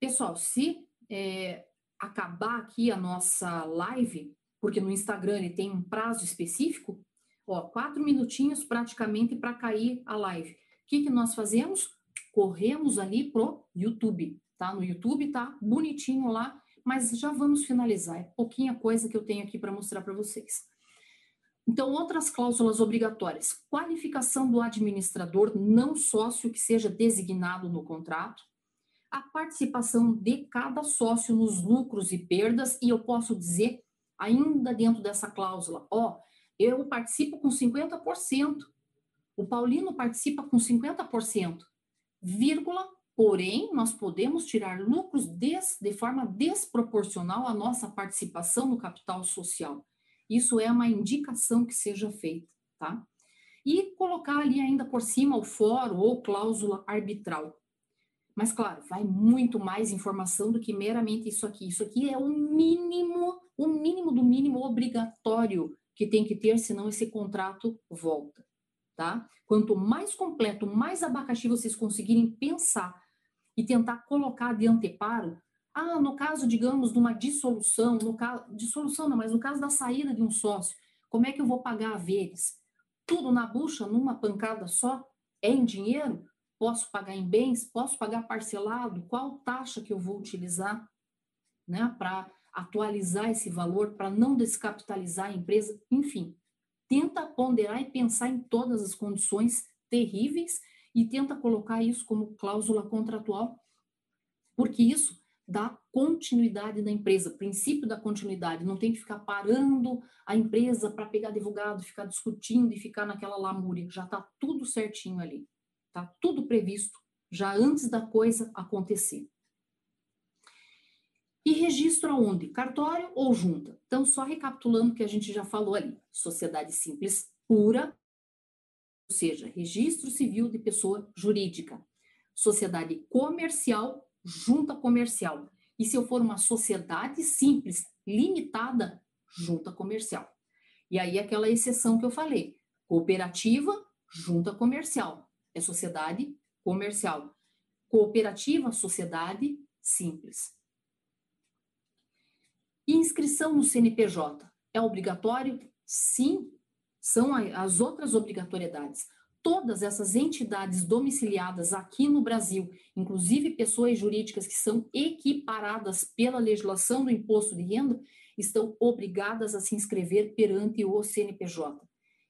Pessoal, se é, acabar aqui a nossa live, porque no Instagram ele tem um prazo específico, ó, quatro minutinhos praticamente para cair a live. O que, que nós fazemos? Corremos ali pro YouTube, tá? No YouTube tá bonitinho lá, mas já vamos finalizar. É pouquinha coisa que eu tenho aqui para mostrar para vocês. Então, outras cláusulas obrigatórias. Qualificação do administrador não sócio que seja designado no contrato a participação de cada sócio nos lucros e perdas, e eu posso dizer, ainda dentro dessa cláusula, ó, eu participo com 50%, o Paulino participa com 50%, vírgula, porém, nós podemos tirar lucros des, de forma desproporcional à nossa participação no capital social. Isso é uma indicação que seja feita, tá? E colocar ali ainda por cima o fórum ou cláusula arbitral. Mas, claro, vai muito mais informação do que meramente isso aqui. Isso aqui é o mínimo, o mínimo do mínimo obrigatório que tem que ter, senão esse contrato volta, tá? Quanto mais completo, mais abacaxi vocês conseguirem pensar e tentar colocar de anteparo, ah, no caso, digamos, de uma dissolução, no caso, dissolução não, mas no caso da saída de um sócio, como é que eu vou pagar a haveres? Tudo na bucha, numa pancada só? É em dinheiro? Posso pagar em bens? Posso pagar parcelado? Qual taxa que eu vou utilizar né, para atualizar esse valor, para não descapitalizar a empresa? Enfim, tenta ponderar e pensar em todas as condições terríveis e tenta colocar isso como cláusula contratual, porque isso dá continuidade da empresa, princípio da continuidade, não tem que ficar parando a empresa para pegar advogado, ficar discutindo e ficar naquela lamúria, já está tudo certinho ali, está tudo previsto já antes da coisa acontecer. E registro aonde? Cartório ou junta? Então, só recapitulando o que a gente já falou ali: sociedade simples pura, seja, registro civil de pessoa jurídica. Sociedade comercial, junta comercial. E se eu for uma sociedade simples, limitada, junta comercial. E aí, aquela exceção que eu falei: cooperativa, junta comercial. É sociedade comercial. Cooperativa, sociedade simples. Inscrição no CNPJ é obrigatório? Sim, são as outras obrigatoriedades. Todas essas entidades domiciliadas aqui no Brasil, inclusive pessoas jurídicas que são equiparadas pela legislação do imposto de renda, estão obrigadas a se inscrever perante o CNPJ.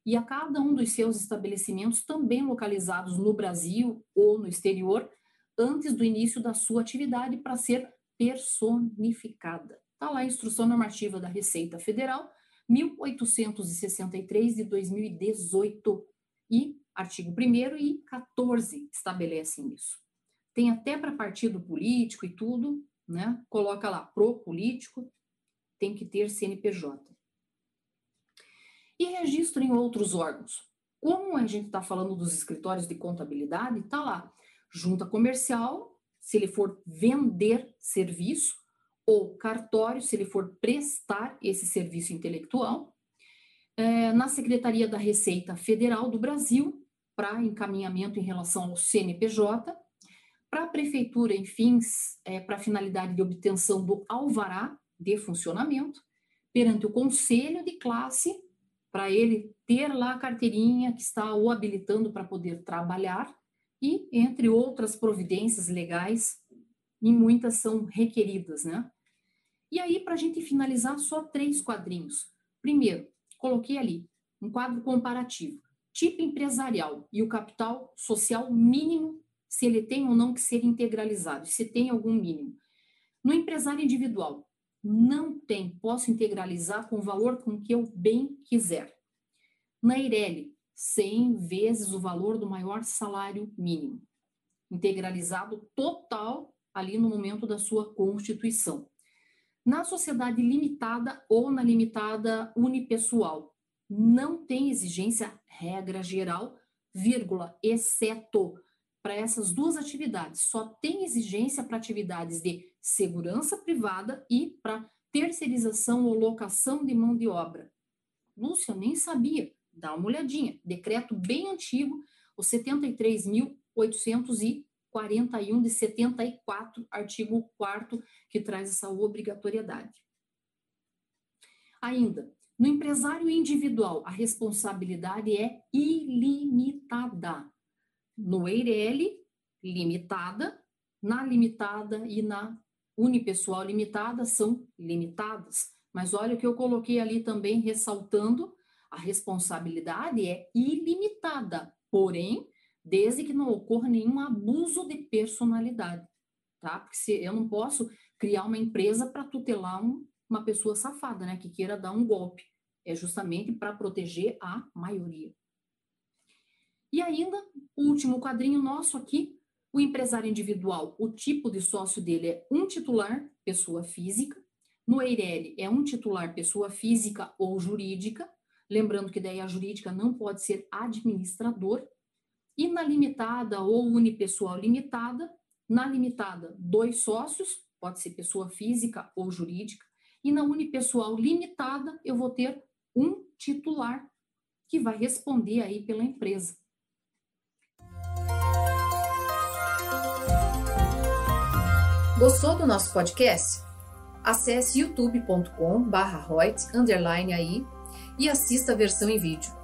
E a cada um dos seus estabelecimentos, também localizados no Brasil ou no exterior, antes do início da sua atividade, para ser personificada. Está lá a Instrução Normativa da Receita Federal, 1863 de 2018. E artigo 1 e 14 estabelecem isso. Tem até para partido político e tudo, né? Coloca lá, pro político, tem que ter CNPJ. E registro em outros órgãos. Como a gente está falando dos escritórios de contabilidade, está lá, junta comercial, se ele for vender serviço, ou cartório, se ele for prestar esse serviço intelectual, é, na Secretaria da Receita Federal do Brasil, para encaminhamento em relação ao CNPJ, para a Prefeitura, em fins, é, para finalidade de obtenção do alvará de funcionamento, perante o Conselho de Classe, para ele ter lá a carteirinha que está o habilitando para poder trabalhar, e entre outras providências legais, e muitas são requeridas, né? E aí, para a gente finalizar, só três quadrinhos. Primeiro, coloquei ali um quadro comparativo. Tipo empresarial e o capital social mínimo, se ele tem ou não que ser integralizado, se tem algum mínimo. No empresário individual, não tem, posso integralizar com o valor com que eu bem quiser. Na Eireli, 100 vezes o valor do maior salário mínimo, integralizado total ali no momento da sua constituição na sociedade limitada ou na limitada unipessoal. Não tem exigência, regra geral, vírgula, exceto para essas duas atividades. Só tem exigência para atividades de segurança privada e para terceirização ou locação de mão de obra. Lúcia, nem sabia. Dá uma olhadinha. Decreto bem antigo, o 73.800 41 de 74, artigo 4 que traz essa obrigatoriedade. Ainda, no empresário individual, a responsabilidade é ilimitada. No EIRELI, limitada, na limitada e na unipessoal limitada são limitadas. Mas olha o que eu coloquei ali também ressaltando, a responsabilidade é ilimitada, porém desde que não ocorra nenhum abuso de personalidade, tá? Porque se eu não posso criar uma empresa para tutelar um, uma pessoa safada, né, que queira dar um golpe. É justamente para proteger a maioria. E ainda, o último quadrinho nosso aqui, o empresário individual, o tipo de sócio dele é um titular, pessoa física. No EIRELI é um titular, pessoa física ou jurídica. Lembrando que daí a jurídica não pode ser administrador. E na limitada ou unipessoal limitada, na limitada, dois sócios, pode ser pessoa física ou jurídica, e na unipessoal limitada, eu vou ter um titular que vai responder aí pela empresa. Gostou do nosso podcast? Acesse youtube.com/royt_aí e assista a versão em vídeo.